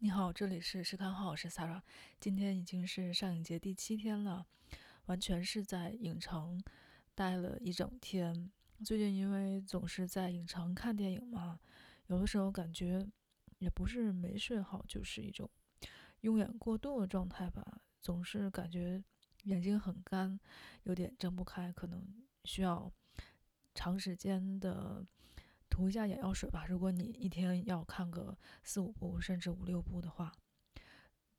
你好，这里是试看号，我是 Sarah。今天已经是上影节第七天了，完全是在影城待了一整天。最近因为总是在影城看电影嘛，有的时候感觉也不是没睡好，就是一种用眼过度的状态吧。总是感觉眼睛很干，有点睁不开，可能需要长时间的。涂一下眼药水吧。如果你一天要看个四五部，甚至五六部的话，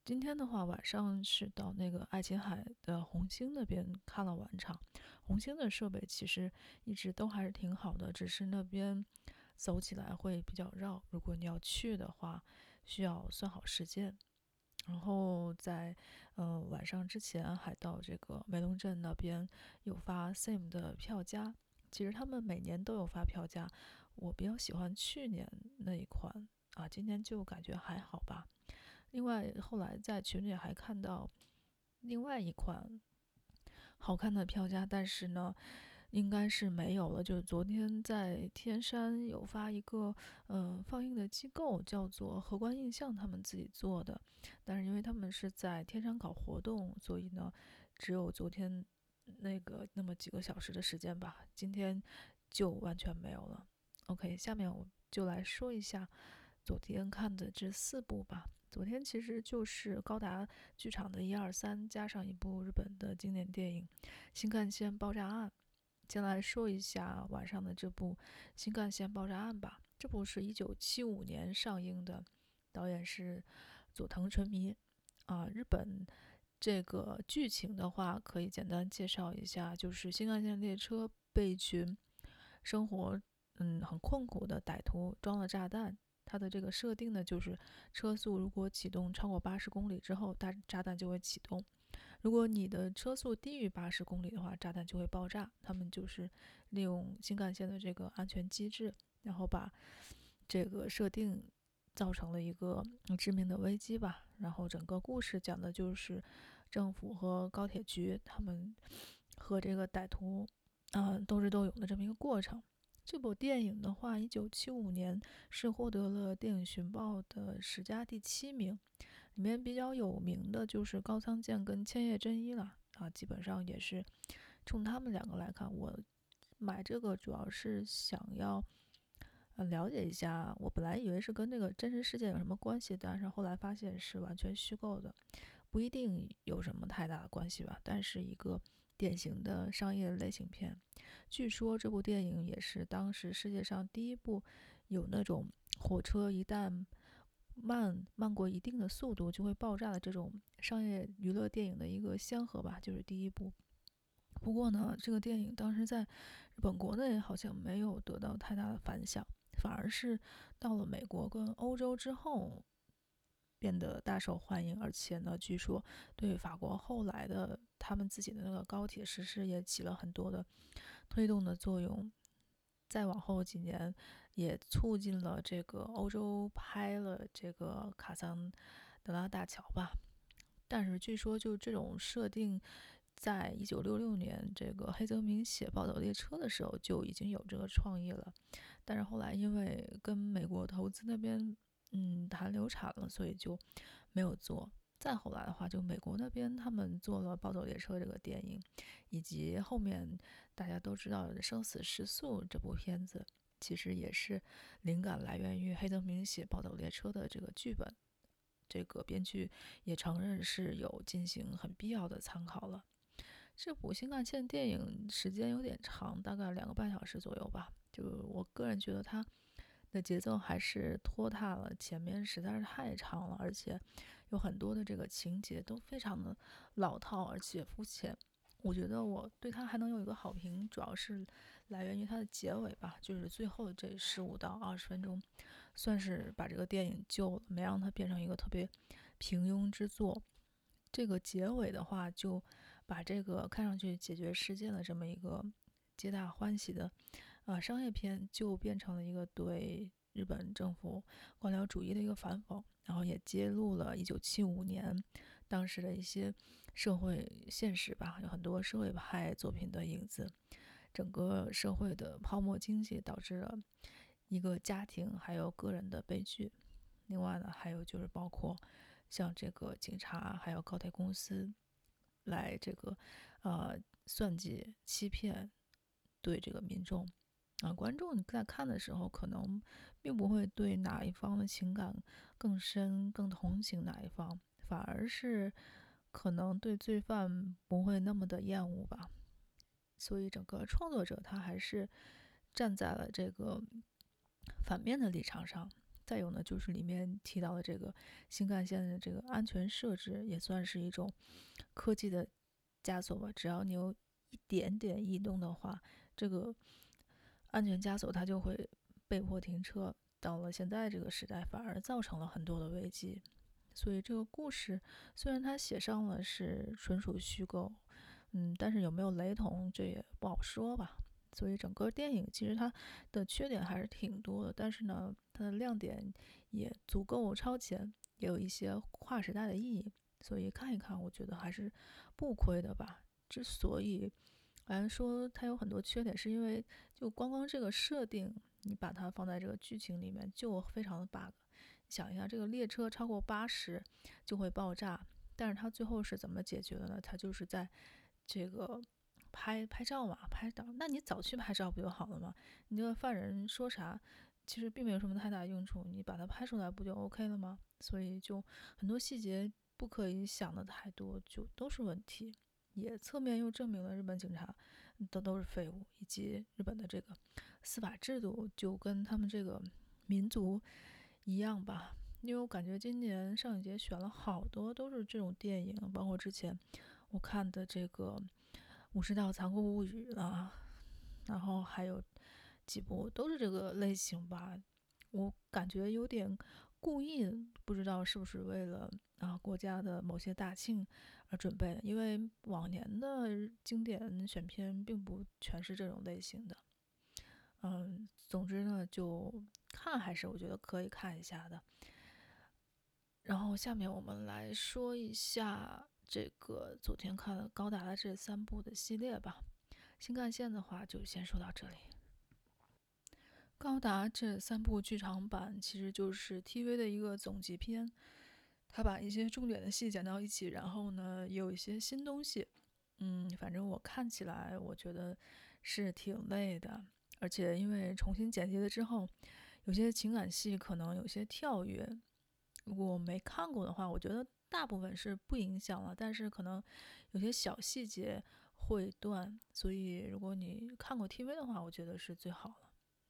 今天的话晚上是到那个爱琴海的红星那边看了晚场。红星的设备其实一直都还是挺好的，只是那边走起来会比较绕。如果你要去的话，需要算好时间。然后在呃晚上之前还到这个梅龙镇那边有发 SAME 的票价。其实他们每年都有发票价，我比较喜欢去年那一款啊，今年就感觉还好吧。另外后来在群里还看到另外一款好看的票价，但是呢，应该是没有了。就是昨天在天山有发一个嗯、呃、放映的机构叫做荷官印象，他们自己做的，但是因为他们是在天山搞活动，所以呢，只有昨天。那个那么几个小时的时间吧，今天就完全没有了。OK，下面我就来说一下昨天看的这四部吧。昨天其实就是高达剧场的一二三，加上一部日本的经典电影《新干线爆炸案》。先来说一下晚上的这部《新干线爆炸案》吧。这部是一九七五年上映的，导演是佐藤纯弥啊，日本。这个剧情的话，可以简单介绍一下，就是新干线列车被一群生活嗯很困苦的歹徒装了炸弹。它的这个设定呢，就是车速如果启动超过八十公里之后，大炸弹就会启动；如果你的车速低于八十公里的话，炸弹就会爆炸。他们就是利用新干线的这个安全机制，然后把这个设定。造成了一个致命的危机吧。然后整个故事讲的就是政府和高铁局他们和这个歹徒啊斗智斗勇的这么一个过程。这部电影的话，一九七五年是获得了电影寻报的十佳第七名，里面比较有名的就是高仓健跟千叶真一了啊。基本上也是冲他们两个来看，我买这个主要是想要。呃，了解一下，我本来以为是跟那个真实事件有什么关系，但是后来发现是完全虚构的，不一定有什么太大的关系吧。但是一个典型的商业类型片，据说这部电影也是当时世界上第一部有那种火车一旦慢慢过一定的速度就会爆炸的这种商业娱乐电影的一个先河吧，就是第一部。不过呢，这个电影当时在日本国内好像没有得到太大的反响。反而是到了美国跟欧洲之后，变得大受欢迎，而且呢，据说对法国后来的他们自己的那个高铁实施也起了很多的推动的作用。再往后几年，也促进了这个欧洲拍了这个卡桑德拉大桥吧。但是据说就这种设定。在一九六六年，这个黑泽明写《暴走列车》的时候就已经有这个创意了，但是后来因为跟美国投资那边嗯谈流产了，所以就没有做。再后来的话，就美国那边他们做了《暴走列车》这个电影，以及后面大家都知道的《生死时速》这部片子，其实也是灵感来源于黑泽明写《暴走列车》的这个剧本。这个编剧也承认是有进行很必要的参考了。这部新干线电影时间有点长，大概两个半小时左右吧。就我个人觉得它的节奏还是拖沓了，前面实在是太长了，而且有很多的这个情节都非常的老套，而且肤浅。我觉得我对它还能有一个好评，主要是来源于它的结尾吧，就是最后这十五到二十分钟，算是把这个电影救了，没让它变成一个特别平庸之作。这个结尾的话，就把这个看上去解决事件的这么一个皆大欢喜的啊、呃、商业片，就变成了一个对日本政府官僚主义的一个反讽，然后也揭露了1975年当时的一些社会现实吧，有很多社会派作品的影子，整个社会的泡沫经济导致了一个家庭还有个人的悲剧。另外呢，还有就是包括像这个警察，还有高铁公司来这个呃算计、欺骗，对这个民众啊，观众在看的时候，可能并不会对哪一方的情感更深、更同情哪一方，反而是可能对罪犯不会那么的厌恶吧。所以整个创作者他还是站在了这个反面的立场上。再有呢，就是里面提到的这个新干线的这个安全设置，也算是一种科技的枷锁吧。只要你有一点点异动的话，这个安全枷锁它就会被迫停车。到了现在这个时代，反而造成了很多的危机。所以这个故事虽然它写上了是纯属虚构，嗯，但是有没有雷同，这也不好说吧。所以整个电影其实它的缺点还是挺多的，但是呢，它的亮点也足够超前，也有一些跨时代的意义，所以看一看，我觉得还是不亏的吧。之所以来说它有很多缺点，是因为就光光这个设定，你把它放在这个剧情里面就非常的 bug。想一下，这个列车超过八十就会爆炸，但是它最后是怎么解决的呢？它就是在这个。拍拍照嘛，拍照，那你早去拍照不就好了吗？你这个犯人说啥，其实并没有什么太大用处，你把它拍出来不就 OK 了吗？所以就很多细节不可以想的太多，就都是问题，也侧面又证明了日本警察都都是废物，以及日本的这个司法制度就跟他们这个民族一样吧。因为我感觉今年上影节选了好多都是这种电影，包括之前我看的这个。武士道残酷物语啊，然后还有几部都是这个类型吧，我感觉有点故意，不知道是不是为了啊国家的某些大庆而准备的，因为往年的经典选片并不全是这种类型的。嗯，总之呢，就看还是我觉得可以看一下的。然后下面我们来说一下。这个昨天看了高达的这三部的系列吧，新干线的话就先说到这里。高达这三部剧场版其实就是 TV 的一个总集篇，他把一些重点的戏剪到一起，然后呢有一些新东西。嗯，反正我看起来我觉得是挺累的，而且因为重新剪辑了之后，有些情感戏可能有些跳跃。如果没看过的话，我觉得。大部分是不影响了，但是可能有些小细节会断，所以如果你看过 TV 的话，我觉得是最好了。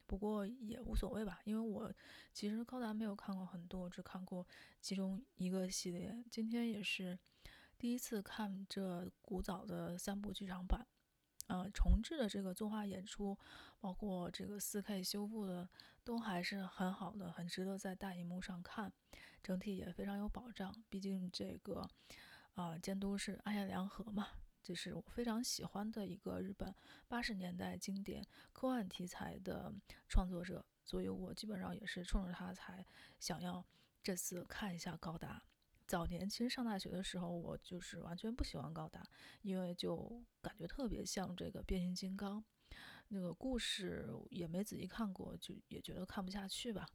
不过也无所谓吧，因为我其实高达没有看过很多，只看过其中一个系列。今天也是第一次看这古早的三部剧场版，呃，重制的这个作画演出，包括这个 4K 修复的，都还是很好的，很值得在大荧幕上看。整体也非常有保障，毕竟这个啊、呃、监督是庵野良和嘛，这是我非常喜欢的一个日本八十年代经典科幻题材的创作者，所以我基本上也是冲着他才想要这次看一下高达。早年其实上大学的时候，我就是完全不喜欢高达，因为就感觉特别像这个变形金刚，那个故事也没仔细看过，就也觉得看不下去吧。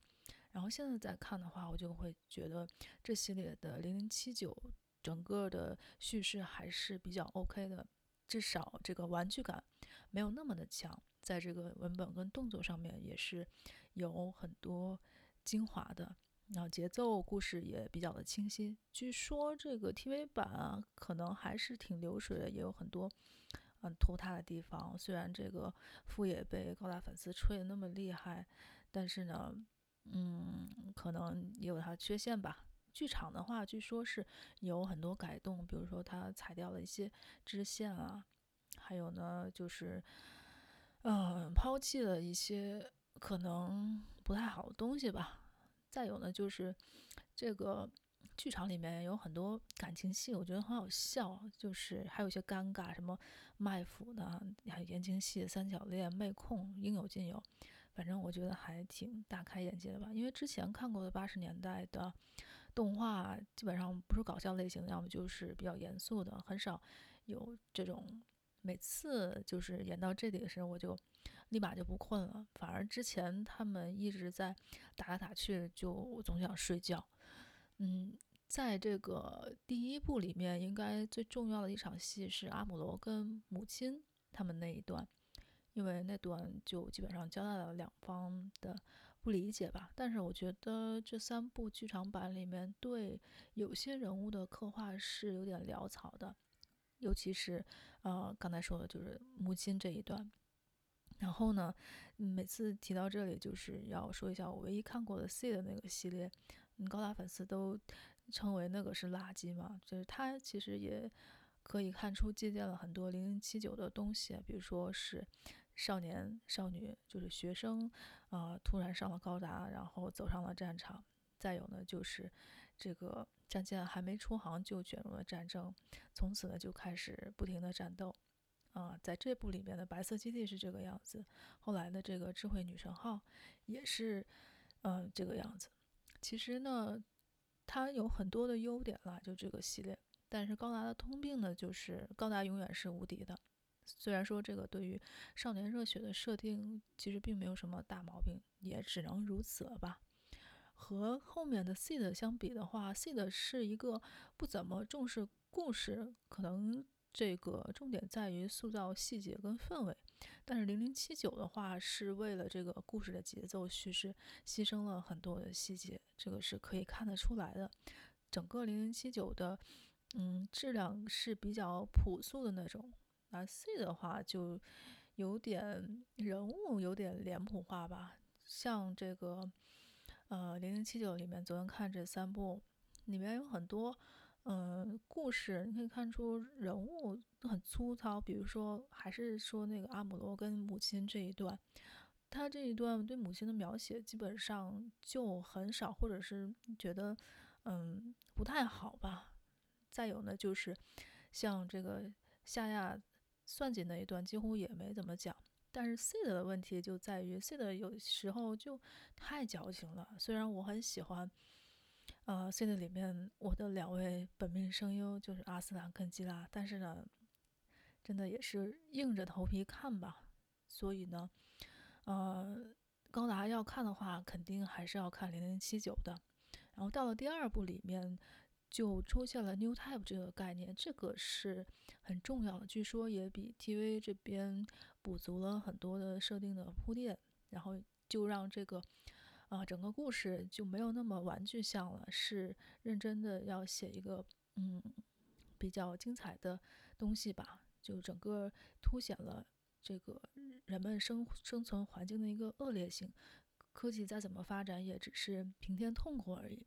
然后现在再看的话，我就会觉得这系列的零零七九整个的叙事还是比较 OK 的，至少这个玩具感没有那么的强，在这个文本跟动作上面也是有很多精华的，然后节奏故事也比较的清晰。据说这个 TV 版啊，可能还是挺流水的，也有很多嗯拖沓的地方。虽然这个副野被高达粉丝吹得那么厉害，但是呢。嗯，可能也有它的缺陷吧。剧场的话，据说是有很多改动，比如说它裁掉了一些支线啊，还有呢，就是嗯，抛弃了一些可能不太好的东西吧。再有呢，就是这个剧场里面有很多感情戏，我觉得很好笑，就是还有一些尴尬，什么卖腐的、言情戏、三角恋、妹控，应有尽有。反正我觉得还挺大开眼界的吧，因为之前看过的八十年代的动画，基本上不是搞笑类型的，要么就是比较严肃的，很少有这种。每次就是演到这里的时候，我就立马就不困了，反而之前他们一直在打来打去，就总想睡觉。嗯，在这个第一部里面，应该最重要的一场戏是阿姆罗跟母亲他们那一段，因为那段就基本上交代了两方的不理解吧。但是我觉得这三部剧场版里面对有些人物的刻画是有点潦草的，尤其是呃刚才说的就是母亲这一段。然后呢，每次提到这里，就是要说一下我唯一看过的 C 的那个系列，高达粉丝都称为那个是垃圾嘛。就是它其实也可以看出借鉴了很多零零七九的东西，比如说是少年少女，就是学生啊、突然上了高达，然后走上了战场。再有呢，就是这个战舰还没出航就卷入了战争，从此呢就开始不停的战斗。啊，在这部里面的白色基地是这个样子，后来的这个智慧女神号也是，嗯、这个样子。其实呢，它有很多的优点啦，就这个系列。但是高达的通病呢，就是高达永远是无敌的。虽然说这个对于少年热血的设定其实并没有什么大毛病，也只能如此了吧。和后面的 SEED 相比的话，SEED 是一个不怎么重视故事，可能。这个重点在于塑造细节跟氛围，但是零零七九的话是为了这个故事的节奏叙事牺牲了很多的细节，这个是可以看得出来的。整个零零七九的嗯质量是比较朴素的那种，而 C 的话就有点人物有点脸谱化吧，像这个呃零零七九里面昨天看这三部里面有很多。嗯，故事你可以看出人物很粗糙，比如说还是说那个阿姆罗跟母亲这一段，他这一段对母亲的描写基本上就很少，或者是觉得嗯不太好吧。再有呢，就是像这个夏亚算计那一段几乎也没怎么讲，但是 C 的问题就在于 C 的有时候就太矫情了，虽然我很喜欢。呃，C 的里面我的两位本命声优就是阿斯兰跟基拉，但是呢，真的也是硬着头皮看吧。所以呢，呃，高达要看的话，肯定还是要看零零七九的。然后到了第二部里面，就出现了 New Type 这个概念，这个是很重要的，据说也比 TV 这边补足了很多的设定的铺垫，然后就让这个。啊，整个故事就没有那么玩具像了，是认真的要写一个嗯比较精彩的东西吧。就整个凸显了这个人们生生存环境的一个恶劣性，科技再怎么发展也只是平添痛苦而已。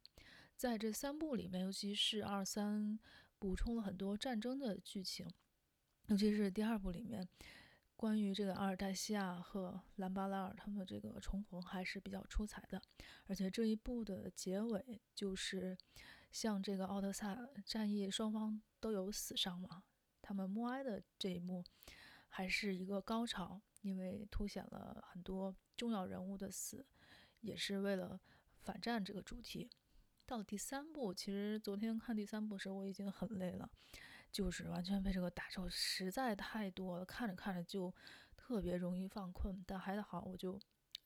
在这三部里面，尤其是二三补充了很多战争的剧情，尤其是第二部里面。关于这个阿尔黛西亚和兰巴拉尔他们这个重逢还是比较出彩的，而且这一部的结尾就是像这个奥德萨战役双方都有死伤嘛，他们默哀的这一幕还是一个高潮，因为凸显了很多重要人物的死，也是为了反战这个主题。到第三部，其实昨天看第三部时我已经很累了。就是完全被这个打斗实在太多了，看着看着就特别容易犯困。但还好，我就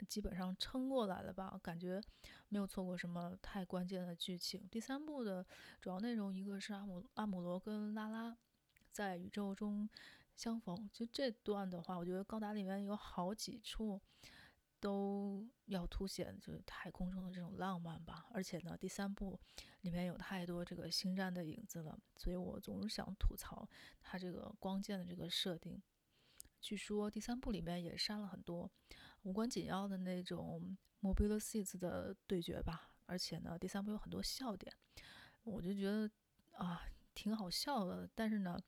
基本上撑过来了吧，感觉没有错过什么太关键的剧情。第三部的主要内容，一个是阿姆阿姆罗跟拉拉在宇宙中相逢，就这段的话，我觉得高达里面有好几处。都要凸显就是太空中的这种浪漫吧，而且呢，第三部里面有太多这个星战的影子了，所以我总是想吐槽它这个光剑的这个设定。据说第三部里面也删了很多无关紧要的那种 Mobile Suits 的对决吧，而且呢，第三部有很多笑点，我就觉得啊挺好笑的，但是呢。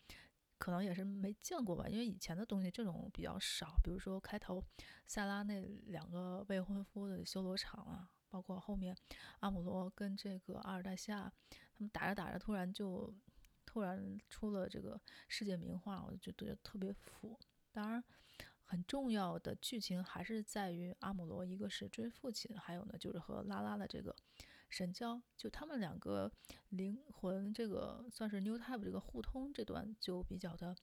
可能也是没见过吧，因为以前的东西这种比较少，比如说开头塞拉那两个未婚夫的修罗场啊，包括后面阿姆罗跟这个阿尔代西亚他们打着打着突然就突然出了这个世界名画，我就觉得特别服。当然，很重要的剧情还是在于阿姆罗，一个是追父亲，还有呢就是和拉拉的这个。神交，就他们两个灵魂，这个算是 New Type 这个互通这段就比较的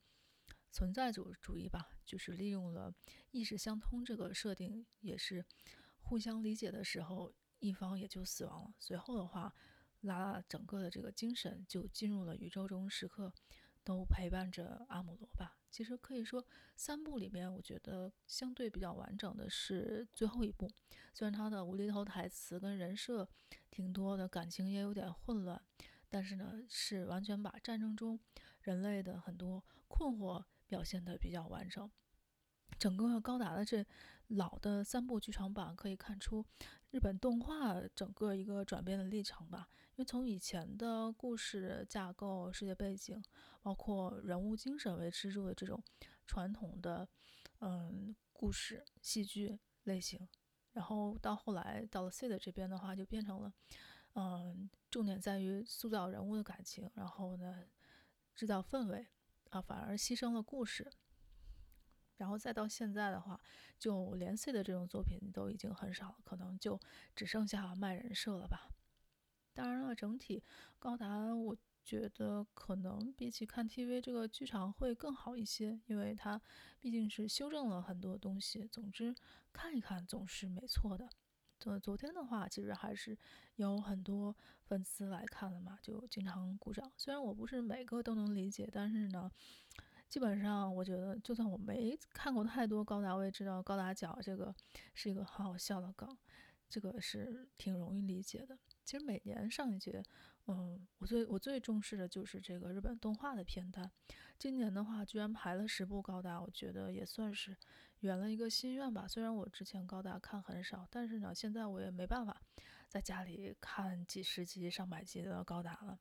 存在主主义吧，就是利用了意识相通这个设定，也是互相理解的时候，一方也就死亡了。随后的话，拉拉整个的这个精神就进入了宇宙中，时刻都陪伴着阿姆罗吧。其实可以说，三部里面，我觉得相对比较完整的是最后一部，虽然他的无厘头台词跟人设挺多的，感情也有点混乱，但是呢，是完全把战争中人类的很多困惑。表现得比较完整。整个高达的这老的三部剧场版可以看出日本动画整个一个转变的历程吧。因为从以前的故事架构、世界背景，包括人物精神为支柱的这种传统的嗯故事戏剧类型，然后到后来到了 SEED 这边的话，就变成了嗯重点在于塑造人物的感情，然后呢制造氛围。啊，反而牺牲了故事，然后再到现在的话，就连 C 的这种作品都已经很少，可能就只剩下卖人设了吧。当然了，整体高达，我觉得可能比起看 TV 这个剧场会更好一些，因为它毕竟是修正了很多东西。总之，看一看总是没错的。昨昨天的话，其实还是有很多粉丝来看的嘛，就经常鼓掌。虽然我不是每个都能理解，但是呢，基本上我觉得，就算我没看过太多高达，我也知道高达角这个是一个很好笑的梗，这个是挺容易理解的。其实每年上一节，嗯，我最我最重视的就是这个日本动画的片单。今年的话，居然排了十部高达，我觉得也算是。圆了一个心愿吧。虽然我之前高达看很少，但是呢，现在我也没办法在家里看几十集、上百集的高达了。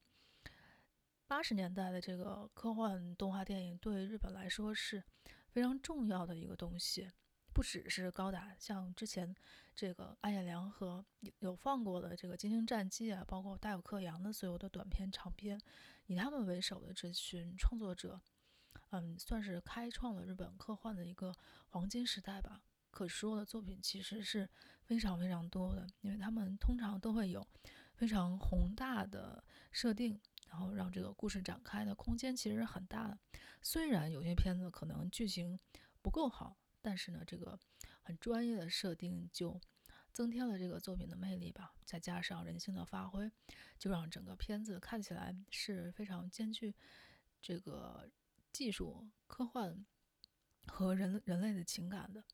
八十年代的这个科幻动画电影对日本来说是非常重要的一个东西，不只是高达，像之前这个安彦良和有放过的这个《金星战机》啊，包括大友克洋的所有的短片、长片，以他们为首的这群创作者。嗯，算是开创了日本科幻的一个黄金时代吧。可说的作品其实是非常非常多的，因为他们通常都会有非常宏大的设定，然后让这个故事展开的空间其实很大的。虽然有些片子可能剧情不够好，但是呢，这个很专业的设定就增添了这个作品的魅力吧。再加上人性的发挥，就让整个片子看起来是非常兼具这个。技术、科幻和人人类的情感的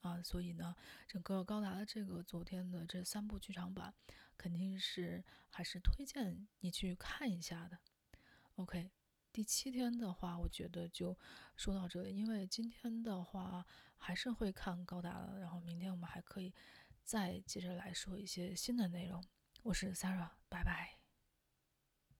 啊，所以呢，整个高达的这个昨天的这三部剧场版，肯定是还是推荐你去看一下的。OK，第七天的话，我觉得就说到这里，因为今天的话还是会看高达的，然后明天我们还可以再接着来说一些新的内容。我是 Sarah，拜拜。